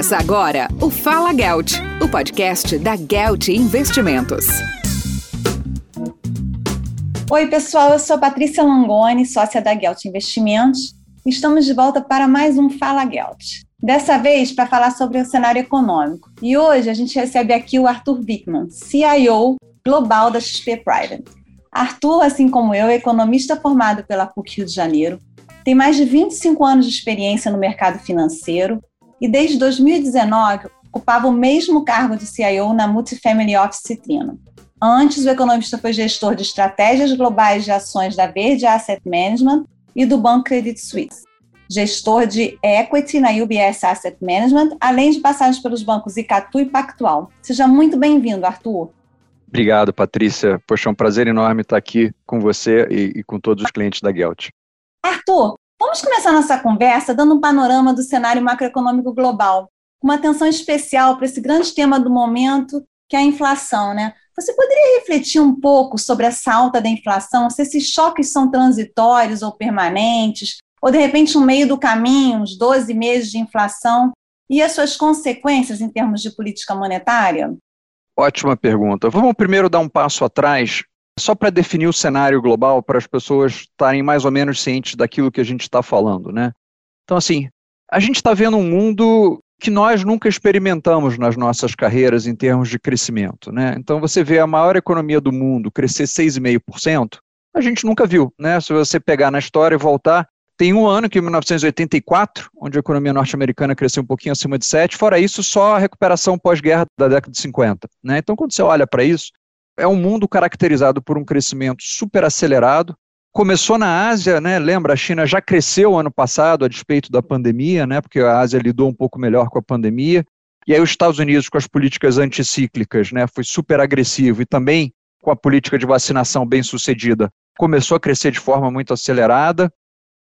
Começa agora o Fala Gelt, o podcast da Gelt Investimentos. Oi, pessoal, eu sou Patrícia Langoni, sócia da Gelt Investimentos. Estamos de volta para mais um Fala Gelt. Dessa vez para falar sobre o cenário econômico. E hoje a gente recebe aqui o Arthur Bickman, CIO global da XP Private. Arthur, assim como eu, é economista formado pela PUC Rio de Janeiro, tem mais de 25 anos de experiência no mercado financeiro e desde 2019 ocupava o mesmo cargo de CIO na Multifamily Office Citrino. Antes, o economista foi gestor de estratégias globais de ações da Verde Asset Management e do Banco Credit Suisse. Gestor de equity na UBS Asset Management, além de passagens pelos bancos Icatu e Pactual. Seja muito bem-vindo, Arthur. Obrigado, Patrícia. Poxa, é um prazer enorme estar aqui com você e, e com todos os clientes da Gelt. Arthur, vamos começar nossa conversa dando um panorama do cenário macroeconômico global, com uma atenção especial para esse grande tema do momento, que é a inflação, né? Você poderia refletir um pouco sobre essa alta da inflação, se esses choques são transitórios ou permanentes, ou de repente no meio do caminho, uns 12 meses de inflação, e as suas consequências em termos de política monetária? Ótima pergunta. Vamos primeiro dar um passo atrás, só para definir o cenário global, para as pessoas estarem mais ou menos cientes daquilo que a gente está falando, né? Então, assim, a gente está vendo um mundo que nós nunca experimentamos nas nossas carreiras em termos de crescimento, né? Então, você vê a maior economia do mundo crescer 6,5%, a gente nunca viu, né? Se você pegar na história e voltar, tem um ano que em 1984, onde a economia norte-americana cresceu um pouquinho acima de 7, fora isso, só a recuperação pós-guerra da década de 50. Né? Então, quando você olha para isso, é um mundo caracterizado por um crescimento super acelerado. Começou na Ásia, né? lembra, a China já cresceu ano passado a despeito da pandemia, né? porque a Ásia lidou um pouco melhor com a pandemia. E aí os Estados Unidos, com as políticas anticíclicas, né? foi super agressivo e também com a política de vacinação bem sucedida, começou a crescer de forma muito acelerada.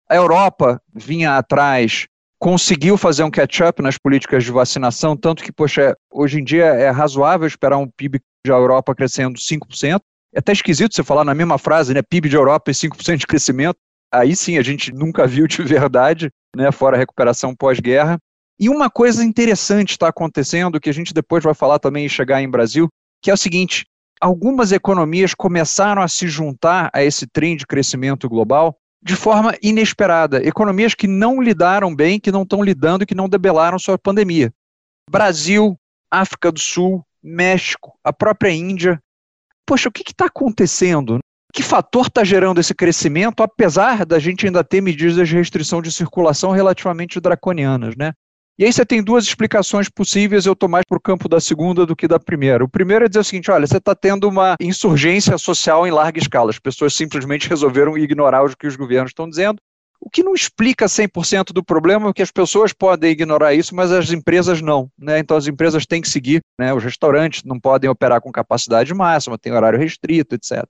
A Europa vinha atrás, conseguiu fazer um catch-up nas políticas de vacinação, tanto que, poxa, hoje em dia é razoável esperar um PIB da Europa crescendo 5%. É até esquisito você falar na mesma frase, né? PIB de Europa e 5% de crescimento. Aí sim a gente nunca viu de verdade, né? Fora a recuperação pós-guerra. E uma coisa interessante está acontecendo, que a gente depois vai falar também e chegar em Brasil, que é o seguinte: algumas economias começaram a se juntar a esse trem de crescimento global de forma inesperada. Economias que não lidaram bem, que não estão lidando e que não debelaram sua pandemia. Brasil, África do Sul, México, a própria Índia. Poxa, o que está acontecendo? Que fator está gerando esse crescimento, apesar da gente ainda ter medidas de restrição de circulação relativamente draconianas, né? E aí você tem duas explicações possíveis, eu estou mais para o campo da segunda do que da primeira. O primeiro é dizer o seguinte, olha, você está tendo uma insurgência social em larga escala, as pessoas simplesmente resolveram ignorar o que os governos estão dizendo, o que não explica 100% do problema, porque as pessoas podem ignorar isso, mas as empresas não. Né? Então as empresas têm que seguir, né? os restaurantes não podem operar com capacidade máxima, tem horário restrito, etc.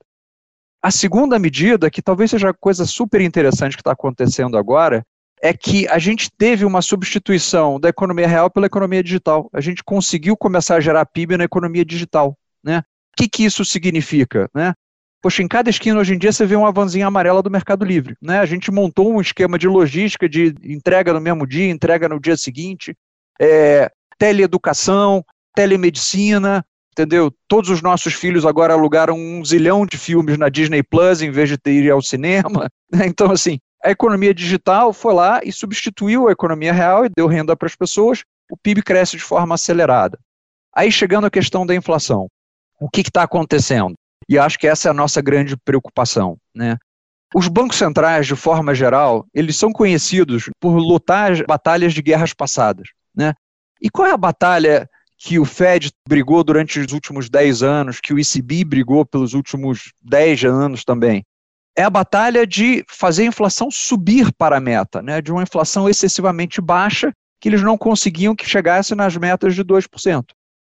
A segunda medida, que talvez seja a coisa super interessante que está acontecendo agora, é que a gente teve uma substituição da economia real pela economia digital. A gente conseguiu começar a gerar PIB na economia digital. Né? O que, que isso significa? Né? Poxa, em cada esquina hoje em dia você vê uma vanzinha amarela do Mercado Livre. Né? A gente montou um esquema de logística de entrega no mesmo dia, entrega no dia seguinte, é, teleeducação, telemedicina, entendeu? Todos os nossos filhos agora alugaram um zilhão de filmes na Disney Plus em vez de ir ao cinema. Né? Então, assim, a economia digital foi lá e substituiu a economia real e deu renda para as pessoas, o PIB cresce de forma acelerada. Aí chegando à questão da inflação, o que está acontecendo? E acho que essa é a nossa grande preocupação. Né? Os bancos centrais, de forma geral, eles são conhecidos por lutar batalhas de guerras passadas. Né? E qual é a batalha que o Fed brigou durante os últimos 10 anos, que o ECB brigou pelos últimos 10 anos também? é a batalha de fazer a inflação subir para a meta, né, de uma inflação excessivamente baixa, que eles não conseguiam que chegasse nas metas de 2%.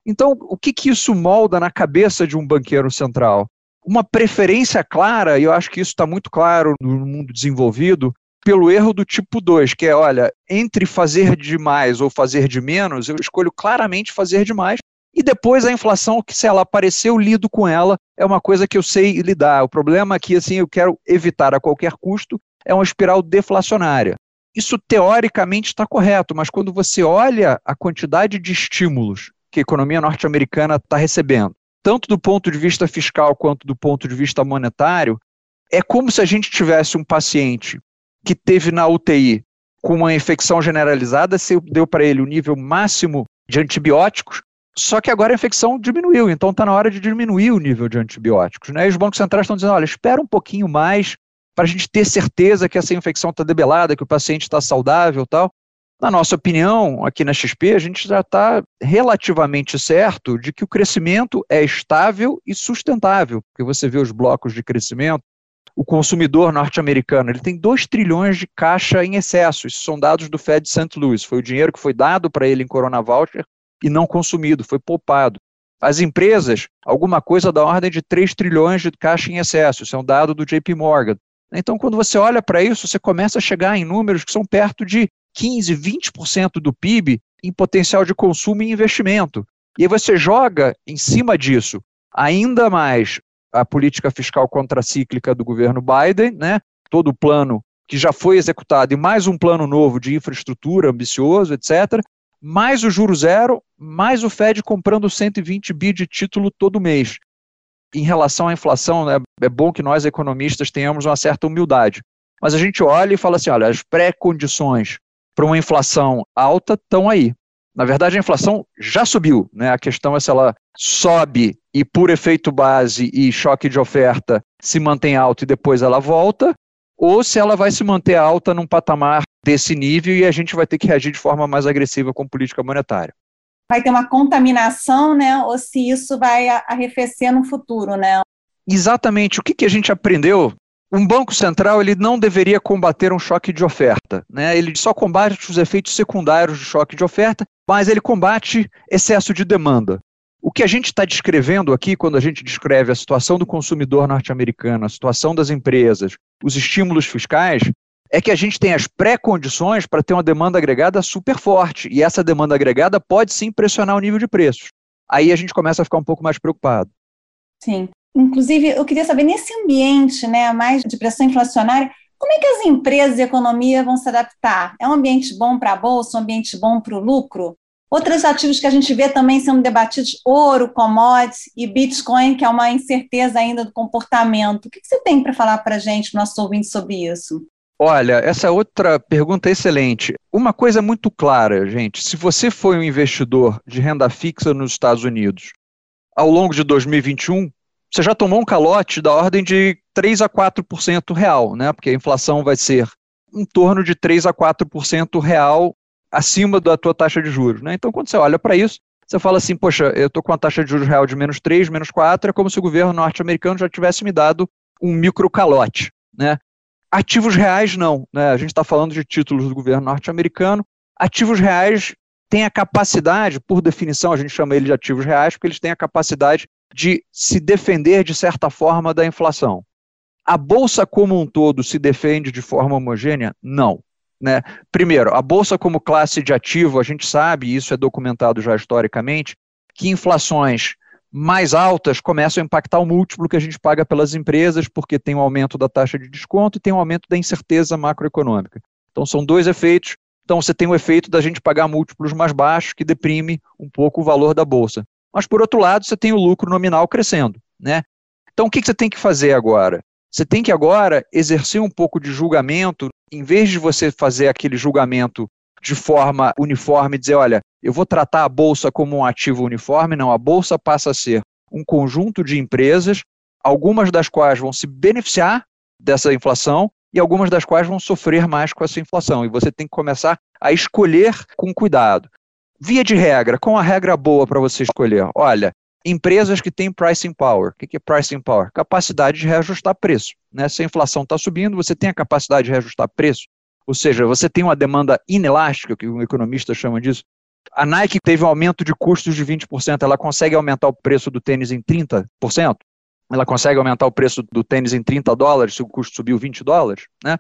Então, o que, que isso molda na cabeça de um banqueiro central? Uma preferência clara, e eu acho que isso está muito claro no mundo desenvolvido, pelo erro do tipo 2, que é, olha, entre fazer de mais ou fazer de menos, eu escolho claramente fazer de mais, e depois a inflação, que se ela aparecer, eu lido com ela, é uma coisa que eu sei lidar. O problema aqui, assim, eu quero evitar a qualquer custo, é uma espiral deflacionária. isso teoricamente está correto, mas quando você olha a quantidade de estímulos que a economia norte-americana está recebendo, tanto do ponto de vista fiscal quanto do ponto de vista monetário, é como se a gente tivesse um paciente que teve na UTI com uma infecção generalizada, você deu para ele o nível máximo de antibióticos, só que agora a infecção diminuiu, então está na hora de diminuir o nível de antibióticos. Né? E os bancos centrais estão dizendo: olha, espera um pouquinho mais para a gente ter certeza que essa infecção está debelada, que o paciente está saudável tal. Na nossa opinião, aqui na XP, a gente já está relativamente certo de que o crescimento é estável e sustentável, porque você vê os blocos de crescimento, o consumidor norte-americano ele tem 2 trilhões de caixa em excesso. Isso são dados do Fed St. Louis. Foi o dinheiro que foi dado para ele em Corona Voucher e não consumido, foi poupado. As empresas, alguma coisa da ordem de 3 trilhões de caixa em excesso. Isso é um dado do JP Morgan. Então, quando você olha para isso, você começa a chegar em números que são perto de 15, 20% do PIB em potencial de consumo e investimento. E aí você joga em cima disso ainda mais a política fiscal contracíclica do governo Biden, né? todo o plano que já foi executado e mais um plano novo de infraestrutura ambicioso, etc., mais o juro zero, mais o Fed comprando 120 bi de título todo mês. Em relação à inflação, né, é bom que nós economistas tenhamos uma certa humildade. Mas a gente olha e fala assim, olha, as pré-condições para uma inflação alta estão aí. Na verdade, a inflação já subiu. Né? A questão é se ela sobe e, por efeito base e choque de oferta, se mantém alta e depois ela volta, ou se ela vai se manter alta num patamar desse nível e a gente vai ter que reagir de forma mais agressiva com política monetária. Vai ter uma contaminação, né? Ou se isso vai arrefecer no futuro, né? Exatamente. O que, que a gente aprendeu um banco central ele não deveria combater um choque de oferta, né? Ele só combate os efeitos secundários do choque de oferta, mas ele combate excesso de demanda. O que a gente está descrevendo aqui, quando a gente descreve a situação do consumidor norte-americano, a situação das empresas, os estímulos fiscais, é que a gente tem as pré-condições para ter uma demanda agregada super forte. E essa demanda agregada pode sim pressionar o nível de preços. Aí a gente começa a ficar um pouco mais preocupado. Sim. Inclusive, eu queria saber, nesse ambiente né, mais de pressão inflacionária, como é que as empresas e a economia vão se adaptar? É um ambiente bom para a bolsa, um ambiente bom para o lucro? Outros ativos que a gente vê também sendo debatidos, ouro, commodities e Bitcoin, que é uma incerteza ainda do comportamento. O que você tem para falar para a gente, nosso ouvinte, sobre isso? Olha, essa outra pergunta é excelente. Uma coisa muito clara, gente. Se você foi um investidor de renda fixa nos Estados Unidos ao longo de 2021, você já tomou um calote da ordem de 3 a 4% real, né? Porque a inflação vai ser em torno de 3 a 4% real acima da tua taxa de juros, né? Então, quando você olha para isso, você fala assim, poxa, eu estou com a taxa de juros real de menos 3, menos 4, é como se o governo norte-americano já tivesse me dado um micro calote, né? Ativos reais não, né? A gente está falando de títulos do governo norte-americano. Ativos reais têm a capacidade, por definição, a gente chama ele de ativos reais, porque eles têm a capacidade de se defender de certa forma da inflação. A bolsa como um todo se defende de forma homogênea? Não. Né? Primeiro, a bolsa como classe de ativo, a gente sabe, e isso é documentado já historicamente, que inflações mais altas começam a impactar o múltiplo que a gente paga pelas empresas, porque tem um aumento da taxa de desconto e tem um aumento da incerteza macroeconômica. Então, são dois efeitos. Então, você tem o efeito da gente pagar múltiplos mais baixos, que deprime um pouco o valor da bolsa. Mas, por outro lado, você tem o lucro nominal crescendo. Né? Então, o que você tem que fazer agora? Você tem que agora exercer um pouco de julgamento, em vez de você fazer aquele julgamento de forma uniforme, dizer, olha, eu vou tratar a bolsa como um ativo uniforme, não, a bolsa passa a ser um conjunto de empresas, algumas das quais vão se beneficiar dessa inflação e algumas das quais vão sofrer mais com essa inflação. E você tem que começar a escolher com cuidado. Via de regra, com a regra boa para você escolher? Olha, empresas que têm pricing power. O que é pricing power? Capacidade de reajustar preço. Né? Se a inflação está subindo, você tem a capacidade de reajustar preço. Ou seja, você tem uma demanda inelástica, que um economista chama disso. A Nike teve um aumento de custos de 20%, ela consegue aumentar o preço do tênis em 30%? Ela consegue aumentar o preço do tênis em 30 dólares se o custo subiu 20 dólares? Né?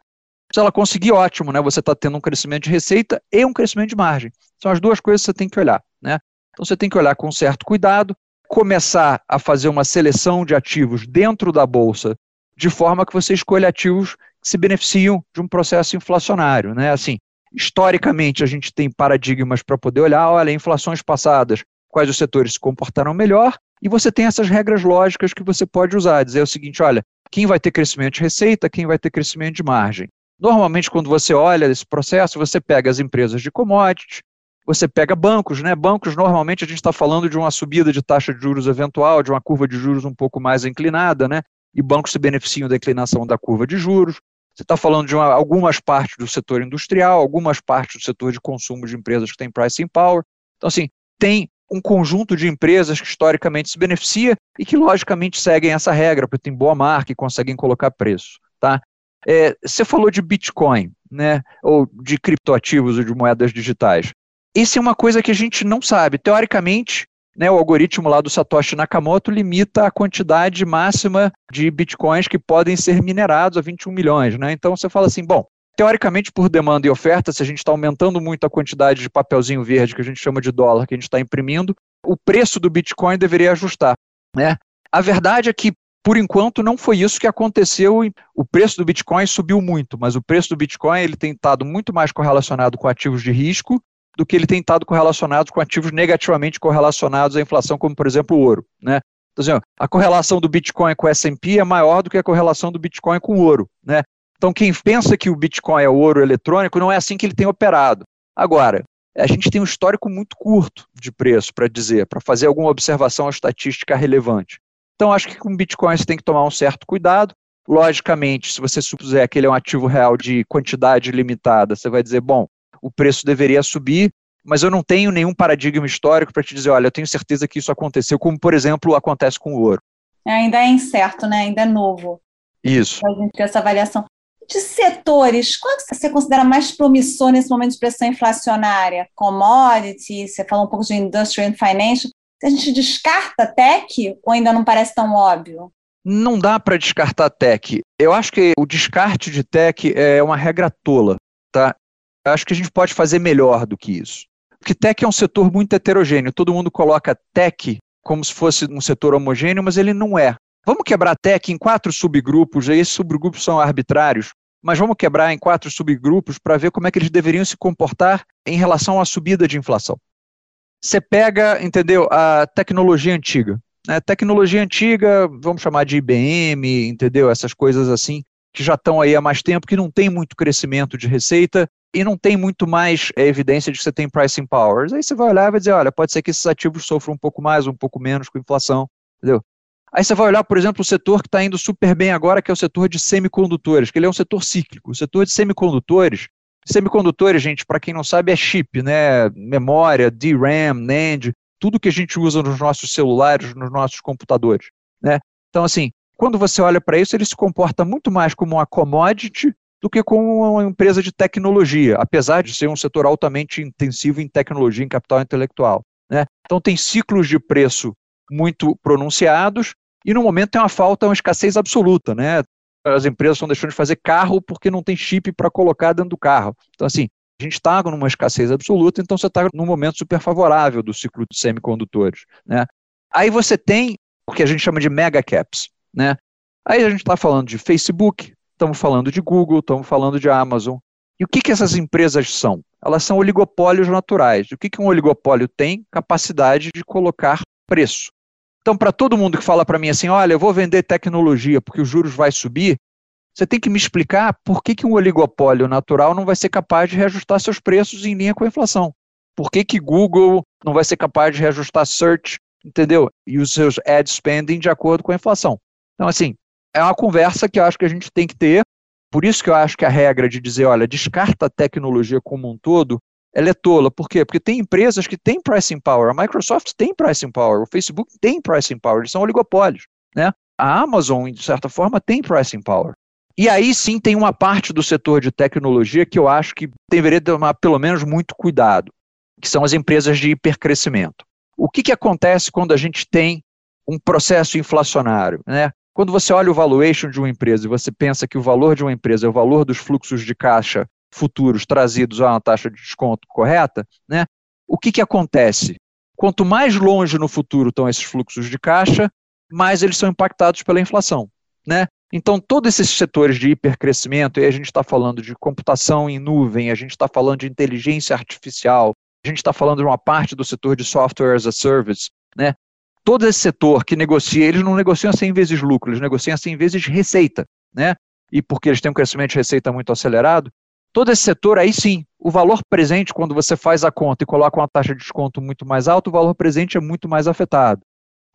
Se ela conseguir, ótimo, né? Você está tendo um crescimento de receita e um crescimento de margem. São as duas coisas que você tem que olhar, né? Então você tem que olhar com certo cuidado, começar a fazer uma seleção de ativos dentro da bolsa, de forma que você escolha ativos se beneficiam de um processo inflacionário, né? Assim, historicamente a gente tem paradigmas para poder olhar, olha, inflações passadas, quais os setores se comportaram melhor, e você tem essas regras lógicas que você pode usar, dizer o seguinte, olha, quem vai ter crescimento de receita, quem vai ter crescimento de margem. Normalmente, quando você olha esse processo, você pega as empresas de commodities, você pega bancos, né? Bancos, normalmente, a gente está falando de uma subida de taxa de juros eventual, de uma curva de juros um pouco mais inclinada, né? E bancos se beneficiam da inclinação da curva de juros. Você está falando de uma, algumas partes do setor industrial, algumas partes do setor de consumo de empresas que têm pricing power. Então, assim, tem um conjunto de empresas que historicamente se beneficia e que, logicamente, seguem essa regra, porque tem boa marca e conseguem colocar preço. Tá? É, você falou de Bitcoin, né, ou de criptoativos ou de moedas digitais. Isso é uma coisa que a gente não sabe. Teoricamente, né, o algoritmo lá do Satoshi Nakamoto limita a quantidade máxima de bitcoins que podem ser minerados a 21 milhões. Né? Então você fala assim, bom, teoricamente por demanda e oferta, se a gente está aumentando muito a quantidade de papelzinho verde que a gente chama de dólar que a gente está imprimindo, o preço do bitcoin deveria ajustar. Né? A verdade é que por enquanto não foi isso que aconteceu. O preço do Bitcoin subiu muito, mas o preço do Bitcoin ele tem estado muito mais correlacionado com ativos de risco do que ele tem estado correlacionado com ativos negativamente correlacionados à inflação, como por exemplo o ouro. Né? Então, assim, a correlação do Bitcoin com o S&P é maior do que a correlação do Bitcoin com o ouro. Né? Então, quem pensa que o Bitcoin é ouro eletrônico, não é assim que ele tem operado. Agora, a gente tem um histórico muito curto de preço para dizer, para fazer alguma observação estatística relevante. Então, acho que com Bitcoin você tem que tomar um certo cuidado. Logicamente, se você supuser que ele é um ativo real de quantidade limitada, você vai dizer, bom, o preço deveria subir, mas eu não tenho nenhum paradigma histórico para te dizer, olha, eu tenho certeza que isso aconteceu, como, por exemplo, acontece com o ouro. Ainda é incerto, né? Ainda é novo. Isso. A gente ter essa avaliação. De setores, qual que você considera mais promissor nesse momento de pressão inflacionária? Commodity, você falou um pouco de industrial and financial. A gente descarta tech ou ainda não parece tão óbvio? Não dá para descartar tech. Eu acho que o descarte de tech é uma regra tola. Tá? acho que a gente pode fazer melhor do que isso. Porque tech é um setor muito heterogêneo. Todo mundo coloca tech como se fosse um setor homogêneo, mas ele não é. Vamos quebrar tech em quatro subgrupos, e esses subgrupos são arbitrários, mas vamos quebrar em quatro subgrupos para ver como é que eles deveriam se comportar em relação à subida de inflação. Você pega, entendeu, a tecnologia antiga. Né? Tecnologia antiga, vamos chamar de IBM, entendeu? Essas coisas assim, que já estão aí há mais tempo, que não tem muito crescimento de receita, e não tem muito mais é, evidência de que você tem pricing powers. Aí você vai olhar e vai dizer, olha, pode ser que esses ativos sofram um pouco mais, um pouco menos com inflação, entendeu? Aí você vai olhar, por exemplo, o setor que está indo super bem agora, que é o setor de semicondutores, que ele é um setor cíclico. O setor de semicondutores, semicondutores, gente, para quem não sabe, é chip, né? Memória, DRAM, NAND, tudo que a gente usa nos nossos celulares, nos nossos computadores, né? Então, assim, quando você olha para isso, ele se comporta muito mais como uma commodity do que com uma empresa de tecnologia, apesar de ser um setor altamente intensivo em tecnologia, em capital intelectual. Né? Então tem ciclos de preço muito pronunciados e no momento tem uma falta, uma escassez absoluta. Né? As empresas estão deixando de fazer carro porque não tem chip para colocar dentro do carro. Então assim, a gente está numa escassez absoluta, então você está num momento super favorável do ciclo de semicondutores. Né? Aí você tem o que a gente chama de mega caps. Né? Aí a gente está falando de Facebook, estamos falando de Google, estamos falando de Amazon. E o que, que essas empresas são? Elas são oligopólios naturais. O que, que um oligopólio tem? Capacidade de colocar preço. Então, para todo mundo que fala para mim assim, olha, eu vou vender tecnologia porque os juros vai subir, você tem que me explicar por que, que um oligopólio natural não vai ser capaz de reajustar seus preços em linha com a inflação. Por que, que Google não vai ser capaz de reajustar search, entendeu? E os seus ad spending de acordo com a inflação. Então, assim, é uma conversa que eu acho que a gente tem que ter. Por isso que eu acho que a regra de dizer, olha, descarta a tecnologia como um todo, ela é tola. Por quê? Porque tem empresas que têm pricing power. A Microsoft tem pricing power, o Facebook tem pricing power, eles são oligopólios. Né? A Amazon, de certa forma, tem pricing power. E aí sim tem uma parte do setor de tecnologia que eu acho que deveria tomar pelo menos muito cuidado, que são as empresas de hipercrescimento. O que, que acontece quando a gente tem um processo inflacionário? Né? Quando você olha o valuation de uma empresa e você pensa que o valor de uma empresa é o valor dos fluxos de caixa futuros trazidos a uma taxa de desconto correta, né? O que, que acontece? Quanto mais longe no futuro estão esses fluxos de caixa, mais eles são impactados pela inflação, né? Então, todos esses setores de hipercrescimento, e a gente está falando de computação em nuvem, a gente está falando de inteligência artificial, a gente está falando de uma parte do setor de software as a service, né? Todo esse setor que negocia, eles não negociam 100 vezes lucro, eles negociam 100 vezes receita, né? E porque eles têm um crescimento de receita muito acelerado, todo esse setor, aí sim, o valor presente, quando você faz a conta e coloca uma taxa de desconto muito mais alta, o valor presente é muito mais afetado.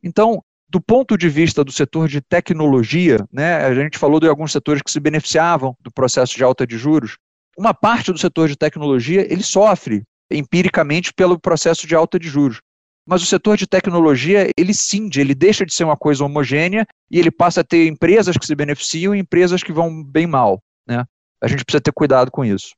Então, do ponto de vista do setor de tecnologia, né, a gente falou de alguns setores que se beneficiavam do processo de alta de juros. Uma parte do setor de tecnologia ele sofre empiricamente pelo processo de alta de juros. Mas o setor de tecnologia, ele cinde, ele deixa de ser uma coisa homogênea e ele passa a ter empresas que se beneficiam e empresas que vão bem mal. Né? A gente precisa ter cuidado com isso.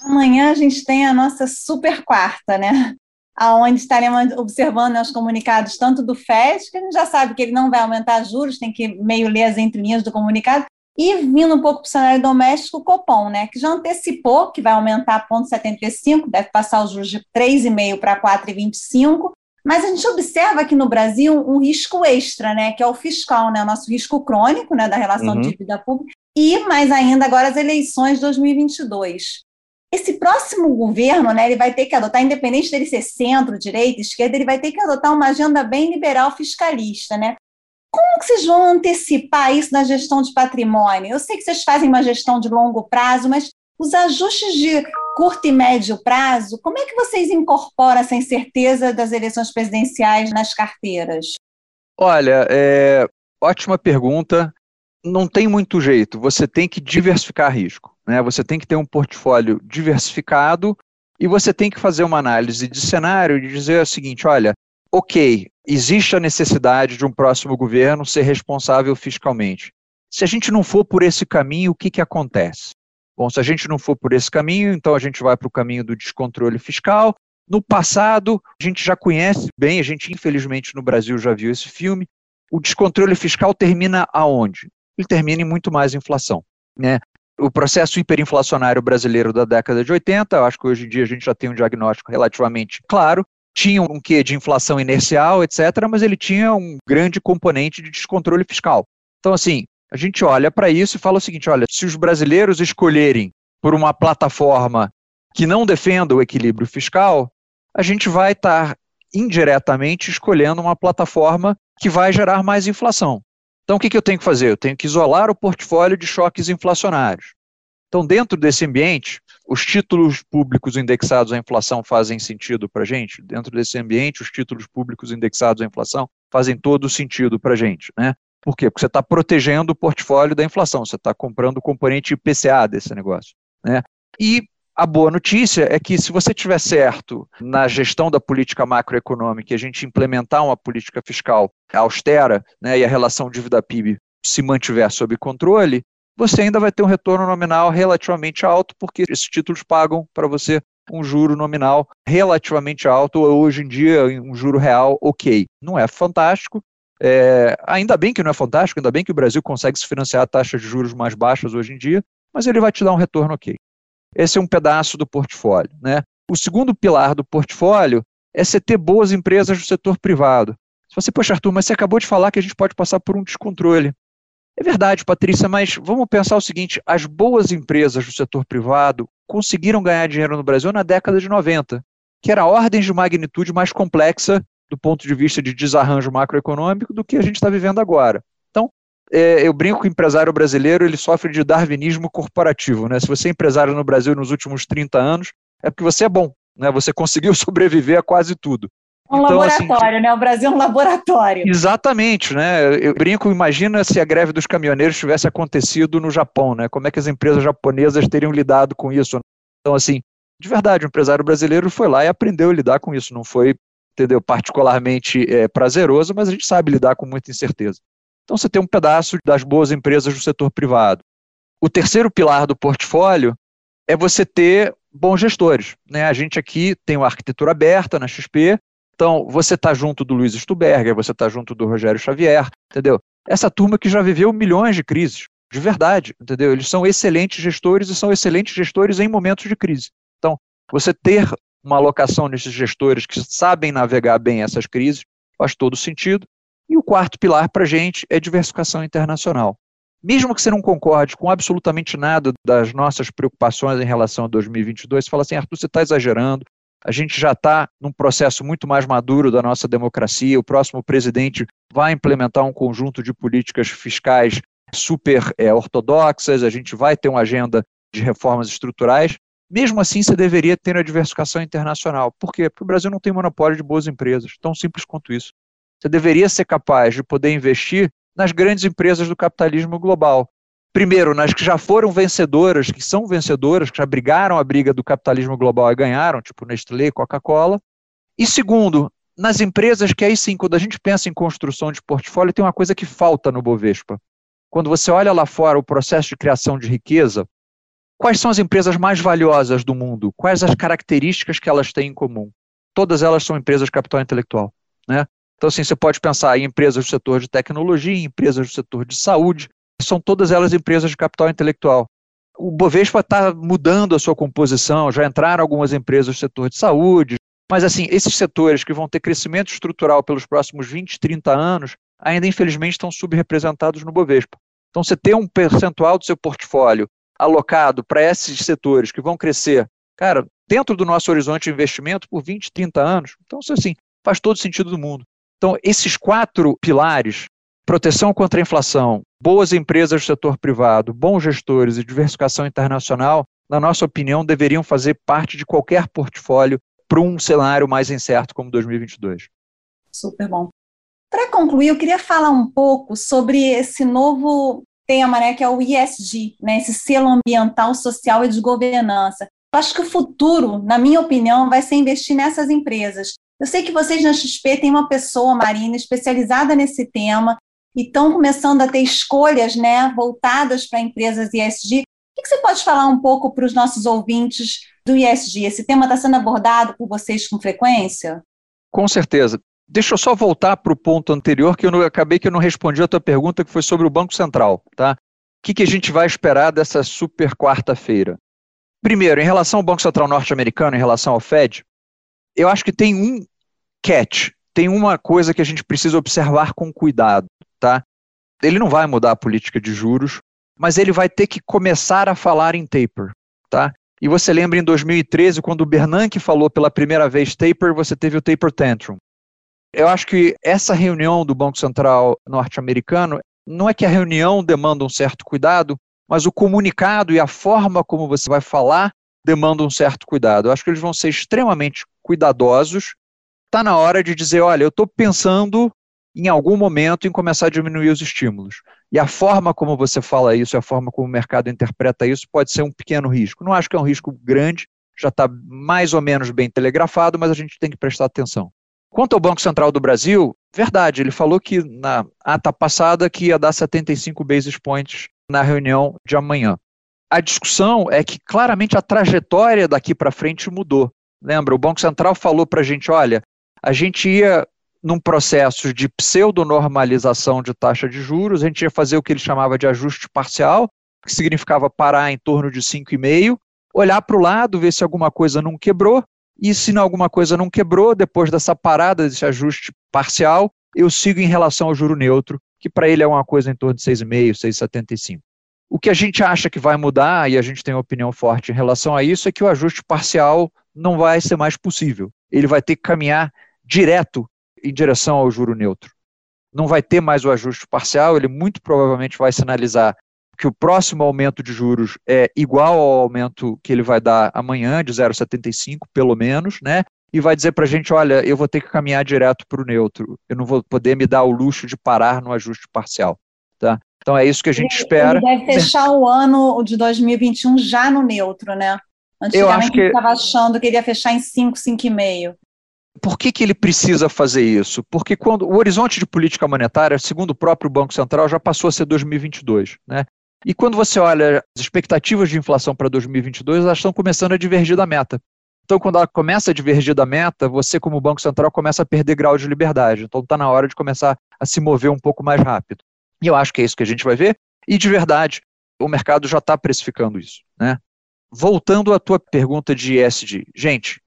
Amanhã a gente tem a nossa super quarta, né? aonde estaremos observando né, os comunicados tanto do FED, que a gente já sabe que ele não vai aumentar juros, tem que meio ler as entrelinhas do comunicado, e vindo um pouco para o cenário doméstico, o Copom, né, que já antecipou que vai aumentar 0,75, deve passar os juros de 3,5 para 4,25, mas a gente observa aqui no Brasil um risco extra, né, que é o fiscal, né, o nosso risco crônico, né, da relação uhum. dívida pública, e mais ainda agora as eleições de 2022 esse próximo governo, né, ele vai ter que adotar, independente dele ser centro, direita, esquerda, ele vai ter que adotar uma agenda bem liberal fiscalista, né? Como que vocês vão antecipar isso na gestão de patrimônio? Eu sei que vocês fazem uma gestão de longo prazo, mas os ajustes de curto e médio prazo, como é que vocês incorporam essa incerteza das eleições presidenciais nas carteiras? Olha, é, ótima pergunta. Não tem muito jeito, você tem que diversificar risco. Né? Você tem que ter um portfólio diversificado e você tem que fazer uma análise de cenário e dizer o seguinte: olha, ok, existe a necessidade de um próximo governo ser responsável fiscalmente. Se a gente não for por esse caminho, o que, que acontece? Bom, se a gente não for por esse caminho, então a gente vai para o caminho do descontrole fiscal. No passado, a gente já conhece bem, a gente infelizmente no Brasil já viu esse filme. O descontrole fiscal termina aonde? Ele termina em muito mais inflação. Né? o processo hiperinflacionário brasileiro da década de 80, eu acho que hoje em dia a gente já tem um diagnóstico relativamente claro, tinha um quê de inflação inercial, etc., mas ele tinha um grande componente de descontrole fiscal. Então, assim, a gente olha para isso e fala o seguinte: olha, se os brasileiros escolherem por uma plataforma que não defenda o equilíbrio fiscal, a gente vai estar indiretamente escolhendo uma plataforma que vai gerar mais inflação. Então, o que, que eu tenho que fazer? Eu tenho que isolar o portfólio de choques inflacionários. Então, dentro desse ambiente, os títulos públicos indexados à inflação fazem sentido para a gente. Dentro desse ambiente, os títulos públicos indexados à inflação fazem todo sentido para a gente. Né? Por quê? Porque você está protegendo o portfólio da inflação, você está comprando o componente IPCA desse negócio. Né? E a boa notícia é que se você tiver certo na gestão da política macroeconômica e a gente implementar uma política fiscal austera né, e a relação dívida-PIB se mantiver sob controle, você ainda vai ter um retorno nominal relativamente alto, porque esses títulos pagam para você um juro nominal relativamente alto, hoje em dia um juro real ok. Não é fantástico, é, ainda bem que não é fantástico, ainda bem que o Brasil consegue se financiar a taxas de juros mais baixas hoje em dia, mas ele vai te dar um retorno ok. Esse é um pedaço do portfólio. Né? O segundo pilar do portfólio é você ter boas empresas do setor privado. Se você, poxa, Arthur, mas você acabou de falar que a gente pode passar por um descontrole. É verdade, Patrícia, mas vamos pensar o seguinte: as boas empresas do setor privado conseguiram ganhar dinheiro no Brasil na década de 90, que era a ordem de magnitude mais complexa do ponto de vista de desarranjo macroeconômico do que a gente está vivendo agora é, eu brinco que o empresário brasileiro ele sofre de darwinismo corporativo. Né? Se você é empresário no Brasil nos últimos 30 anos, é porque você é bom, né? você conseguiu sobreviver a quase tudo. Um então, assim, laboratório, assim, né? O Brasil é um laboratório. Exatamente, né? Eu brinco, imagina se a greve dos caminhoneiros tivesse acontecido no Japão, né? Como é que as empresas japonesas teriam lidado com isso? Então, assim, de verdade, o empresário brasileiro foi lá e aprendeu a lidar com isso. Não foi, entendeu, particularmente é, prazeroso, mas a gente sabe lidar com muita incerteza. Então, você tem um pedaço das boas empresas do setor privado. O terceiro pilar do portfólio é você ter bons gestores. Né? A gente aqui tem uma arquitetura aberta na XP, então você está junto do Luiz Stuberger, você está junto do Rogério Xavier, entendeu? Essa turma que já viveu milhões de crises, de verdade, entendeu? Eles são excelentes gestores e são excelentes gestores em momentos de crise. Então, você ter uma alocação nesses gestores que sabem navegar bem essas crises faz todo sentido. E o quarto pilar para a gente é diversificação internacional. mesmo que você não concorde com absolutamente nada das nossas preocupações em relação a 2022, você fala assim, Arthur, você está exagerando, a gente já está num processo muito mais maduro da nossa democracia, o próximo presidente vai implementar um conjunto de políticas fiscais super é, ortodoxas, a gente vai ter uma agenda de reformas estruturais. Mesmo assim, você deveria ter a diversificação internacional. Por quê? Porque o Brasil não tem monopólio de boas empresas, tão simples quanto isso. Você deveria ser capaz de poder investir nas grandes empresas do capitalismo global. Primeiro, nas que já foram vencedoras, que são vencedoras, que já brigaram a briga do capitalismo global e ganharam, tipo Nestlé, Coca-Cola. E segundo, nas empresas que aí sim, quando a gente pensa em construção de portfólio, tem uma coisa que falta no Bovespa. Quando você olha lá fora o processo de criação de riqueza, quais são as empresas mais valiosas do mundo? Quais as características que elas têm em comum? Todas elas são empresas de capital intelectual. Né? Então, assim, você pode pensar em empresas do setor de tecnologia, em empresas do setor de saúde, são todas elas empresas de capital intelectual. O Bovespa está mudando a sua composição, já entraram algumas empresas do setor de saúde, mas assim, esses setores que vão ter crescimento estrutural pelos próximos 20, 30 anos, ainda infelizmente estão subrepresentados no Bovespa. Então, você ter um percentual do seu portfólio alocado para esses setores que vão crescer, cara, dentro do nosso horizonte de investimento por 20, 30 anos, então, assim, faz todo sentido do mundo. Então, esses quatro pilares, proteção contra a inflação, boas empresas do setor privado, bons gestores e diversificação internacional, na nossa opinião, deveriam fazer parte de qualquer portfólio para um cenário mais incerto como 2022. Super bom. Para concluir, eu queria falar um pouco sobre esse novo tema, né, que é o ESG, né, esse selo ambiental, social e de governança. Eu acho que o futuro, na minha opinião, vai ser investir nessas empresas. Eu sei que vocês na XP têm uma pessoa, Marina, especializada nesse tema e estão começando a ter escolhas né, voltadas para empresas ESG. O que você pode falar um pouco para os nossos ouvintes do ESG? Esse tema está sendo abordado por vocês com frequência? Com certeza. Deixa eu só voltar para o ponto anterior, que eu não, acabei que eu não respondi a tua pergunta, que foi sobre o Banco Central. Tá? O que, que a gente vai esperar dessa super quarta-feira? Primeiro, em relação ao Banco Central norte-americano, em relação ao Fed, eu acho que tem um catch, tem uma coisa que a gente precisa observar com cuidado tá? Ele não vai mudar a política de juros, mas ele vai ter que começar a falar em taper, tá? E você lembra em 2013, quando o Bernanke falou pela primeira vez taper, você teve o taper tantrum. Eu acho que essa reunião do Banco Central norte-americano, não é que a reunião demanda um certo cuidado, mas o comunicado e a forma como você vai falar demanda um certo cuidado. Eu acho que eles vão ser extremamente cuidadosos. Está na hora de dizer, olha, eu estou pensando em algum momento, em começar a diminuir os estímulos. E a forma como você fala isso, a forma como o mercado interpreta isso, pode ser um pequeno risco. Não acho que é um risco grande, já está mais ou menos bem telegrafado, mas a gente tem que prestar atenção. Quanto ao Banco Central do Brasil, verdade, ele falou que na ata passada que ia dar 75 basis points na reunião de amanhã. A discussão é que claramente a trajetória daqui para frente mudou. Lembra, o Banco Central falou para a gente, olha, a gente ia num processo de pseudonormalização de taxa de juros, a gente ia fazer o que ele chamava de ajuste parcial, que significava parar em torno de 5,5, olhar para o lado, ver se alguma coisa não quebrou, e se alguma coisa não quebrou, depois dessa parada, desse ajuste parcial, eu sigo em relação ao juro neutro, que para ele é uma coisa em torno de 6,5, 6,75. O que a gente acha que vai mudar, e a gente tem uma opinião forte em relação a isso, é que o ajuste parcial não vai ser mais possível. Ele vai ter que caminhar direto em direção ao juro neutro. Não vai ter mais o ajuste parcial, ele muito provavelmente vai sinalizar que o próximo aumento de juros é igual ao aumento que ele vai dar amanhã, de 0,75 pelo menos, né? E vai dizer para a gente, olha, eu vou ter que caminhar direto para o neutro, eu não vou poder me dar o luxo de parar no ajuste parcial? Então é isso que a gente ele, espera. Ele deve fechar o ano de 2021 já no neutro, né? Antigamente que... estava achando que ele ia fechar em 5, 5,5. Por que, que ele precisa fazer isso? Porque quando o horizonte de política monetária, segundo o próprio Banco Central, já passou a ser 2022. Né? E quando você olha as expectativas de inflação para 2022, elas estão começando a divergir da meta. Então, quando ela começa a divergir da meta, você, como Banco Central, começa a perder grau de liberdade. Então, está na hora de começar a se mover um pouco mais rápido. E eu acho que é isso que a gente vai ver. E, de verdade, o mercado já está precificando isso. Né? Voltando à tua pergunta de ESG. Gente,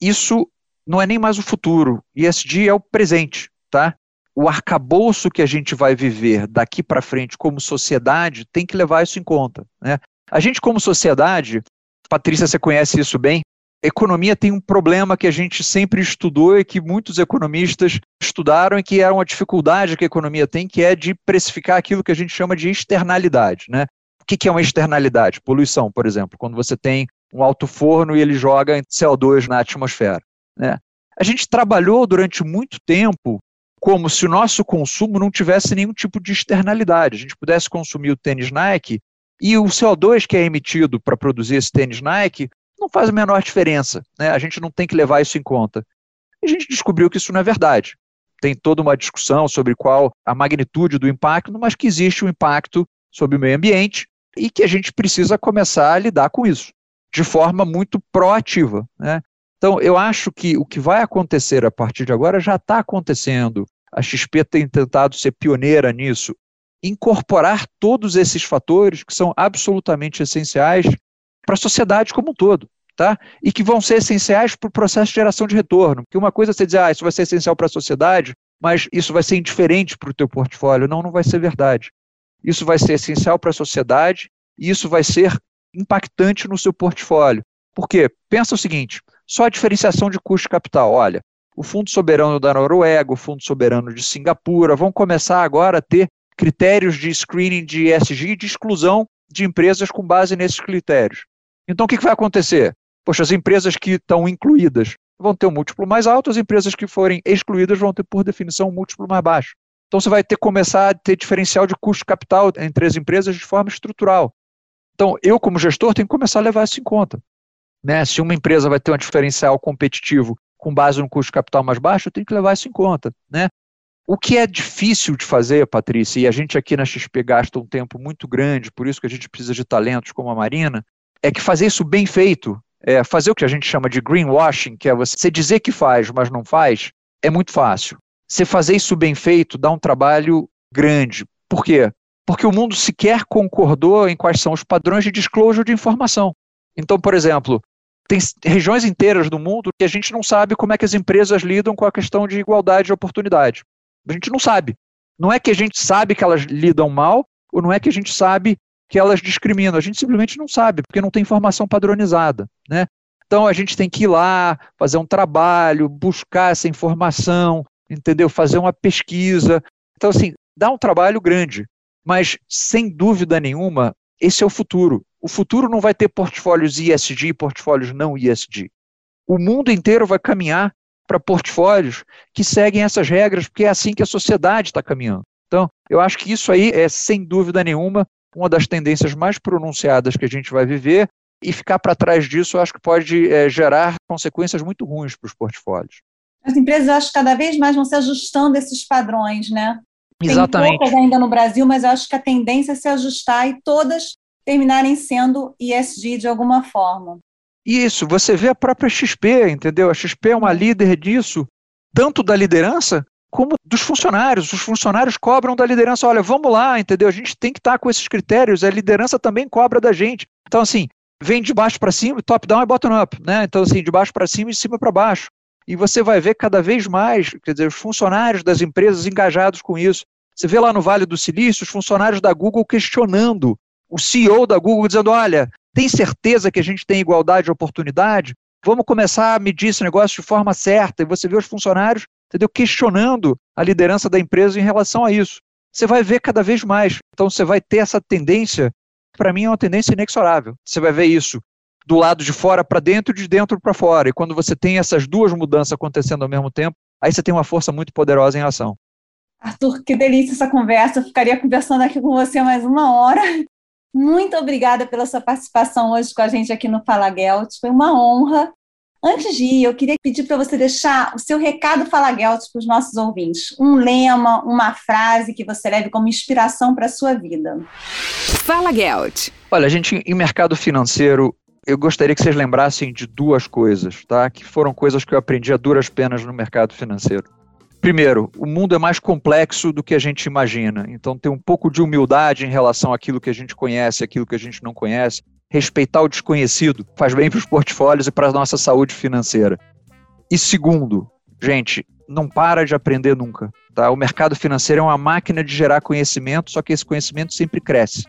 isso não é nem mais o futuro. ESG é o presente, tá? o arcabouço que a gente vai viver daqui para frente como sociedade tem que levar isso em conta. Né? A gente, como sociedade, Patrícia, você conhece isso bem, economia tem um problema que a gente sempre estudou e que muitos economistas estudaram e que é uma dificuldade que a economia tem, que é de precificar aquilo que a gente chama de externalidade. Né? O que é uma externalidade? Poluição, por exemplo, quando você tem um alto forno e ele joga CO2 na atmosfera. Né? A gente trabalhou durante muito tempo como se o nosso consumo não tivesse nenhum tipo de externalidade. A gente pudesse consumir o tênis Nike e o CO2 que é emitido para produzir esse tênis Nike não faz a menor diferença. Né? A gente não tem que levar isso em conta. A gente descobriu que isso não é verdade. Tem toda uma discussão sobre qual a magnitude do impacto, mas que existe um impacto sobre o meio ambiente e que a gente precisa começar a lidar com isso de forma muito proativa. Né? Então, eu acho que o que vai acontecer a partir de agora já está acontecendo. A XP tem tentado ser pioneira nisso, incorporar todos esses fatores que são absolutamente essenciais para a sociedade como um todo. Tá? E que vão ser essenciais para o processo de geração de retorno. Porque uma coisa é você dizer, ah, isso vai ser essencial para a sociedade, mas isso vai ser indiferente para o teu portfólio. Não, não vai ser verdade. Isso vai ser essencial para a sociedade e isso vai ser impactante no seu portfólio. Por quê? Pensa o seguinte: só a diferenciação de custo de capital. Olha, o Fundo Soberano da Noruega, o Fundo Soberano de Singapura vão começar agora a ter critérios de screening de ESG de exclusão de empresas com base nesses critérios. Então, o que vai acontecer? Poxa, as empresas que estão incluídas vão ter um múltiplo mais alto, as empresas que forem excluídas vão ter, por definição, um múltiplo mais baixo. Então, você vai ter começar a ter diferencial de custo capital entre as empresas de forma estrutural. Então, eu, como gestor, tenho que começar a levar isso em conta. Né? Se uma empresa vai ter um diferencial competitivo com base no custo capital mais baixo, eu tenho que levar isso em conta. Né? O que é difícil de fazer, Patrícia, e a gente aqui na XP gasta um tempo muito grande, por isso que a gente precisa de talentos como a Marina, é que fazer isso bem feito, é fazer o que a gente chama de greenwashing, que é você dizer que faz, mas não faz, é muito fácil. Você fazer isso bem feito dá um trabalho grande. Por quê? Porque o mundo sequer concordou em quais são os padrões de disclosure de informação. Então, por exemplo, tem regiões inteiras do mundo que a gente não sabe como é que as empresas lidam com a questão de igualdade de oportunidade. A gente não sabe. Não é que a gente sabe que elas lidam mal, ou não é que a gente sabe que elas discriminam. A gente simplesmente não sabe, porque não tem informação padronizada. Né? Então a gente tem que ir lá, fazer um trabalho, buscar essa informação, entendeu? Fazer uma pesquisa. Então, assim, dá um trabalho grande. Mas, sem dúvida nenhuma, esse é o futuro. O futuro não vai ter portfólios ISG e portfólios não ISG. O mundo inteiro vai caminhar para portfólios que seguem essas regras, porque é assim que a sociedade está caminhando. Então, eu acho que isso aí é, sem dúvida nenhuma, uma das tendências mais pronunciadas que a gente vai viver, e ficar para trás disso, acho que pode é, gerar consequências muito ruins para os portfólios. As empresas, acho que cada vez mais vão se ajustando a esses padrões, né? Exatamente. Tem poucas ainda no Brasil, mas eu acho que a tendência é se ajustar e todas terminarem sendo ESG de alguma forma. Isso, você vê a própria XP, entendeu? A XP é uma líder disso, tanto da liderança como dos funcionários. Os funcionários cobram da liderança, olha, vamos lá, entendeu? A gente tem que estar com esses critérios, a liderança também cobra da gente. Então, assim, vem de baixo para cima, top-down e bottom-up, né? Então, assim, de baixo para cima e de cima para baixo. E você vai ver cada vez mais, quer dizer, os funcionários das empresas engajados com isso. Você vê lá no Vale do Silício os funcionários da Google questionando o CEO da Google, dizendo: olha, tem certeza que a gente tem igualdade de oportunidade? Vamos começar a medir esse negócio de forma certa. E você vê os funcionários entendeu, questionando a liderança da empresa em relação a isso. Você vai ver cada vez mais. Então, você vai ter essa tendência, para mim, é uma tendência inexorável. Você vai ver isso do lado de fora para dentro de dentro para fora. E quando você tem essas duas mudanças acontecendo ao mesmo tempo, aí você tem uma força muito poderosa em ação. Arthur, que delícia essa conversa. Eu ficaria conversando aqui com você mais uma hora. Muito obrigada pela sua participação hoje com a gente aqui no Fala Gelt. Foi uma honra. Antes de ir, eu queria pedir para você deixar o seu recado Fala Gelt para os nossos ouvintes. Um lema, uma frase que você leve como inspiração para a sua vida. Fala Gelt. Olha, a gente, em mercado financeiro, eu gostaria que vocês lembrassem de duas coisas, tá? Que foram coisas que eu aprendi a duras penas no mercado financeiro. Primeiro, o mundo é mais complexo do que a gente imagina. Então, ter um pouco de humildade em relação àquilo que a gente conhece, aquilo que a gente não conhece. Respeitar o desconhecido faz bem para os portfólios e para a nossa saúde financeira. E segundo, gente, não para de aprender nunca. Tá? O mercado financeiro é uma máquina de gerar conhecimento, só que esse conhecimento sempre cresce.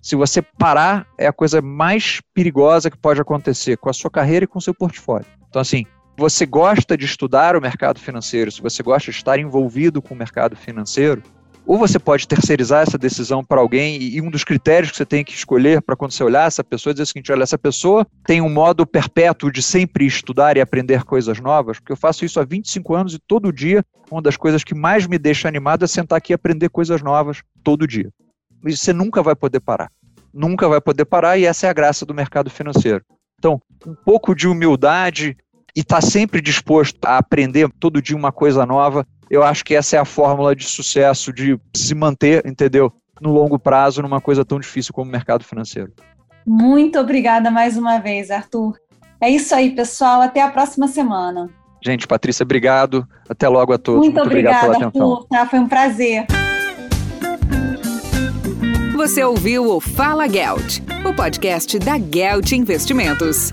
Se você parar, é a coisa mais perigosa que pode acontecer com a sua carreira e com o seu portfólio. Então, assim, você gosta de estudar o mercado financeiro, se você gosta de estar envolvido com o mercado financeiro, ou você pode terceirizar essa decisão para alguém e um dos critérios que você tem que escolher para quando você olhar essa pessoa dizer o seguinte, olha, essa pessoa tem um modo perpétuo de sempre estudar e aprender coisas novas, porque eu faço isso há 25 anos e todo dia uma das coisas que mais me deixa animado é sentar aqui e aprender coisas novas todo dia. E você nunca vai poder parar. Nunca vai poder parar e essa é a graça do mercado financeiro. Então, um pouco de humildade e estar tá sempre disposto a aprender todo dia uma coisa nova eu acho que essa é a fórmula de sucesso de se manter, entendeu? No longo prazo, numa coisa tão difícil como o mercado financeiro. Muito obrigada mais uma vez, Arthur. É isso aí, pessoal. Até a próxima semana. Gente, Patrícia, obrigado. Até logo a todos. Muito, Muito obrigada, obrigado pela Arthur. Tá, foi um prazer. Você ouviu o Fala Gelt, o podcast da Gelt Investimentos.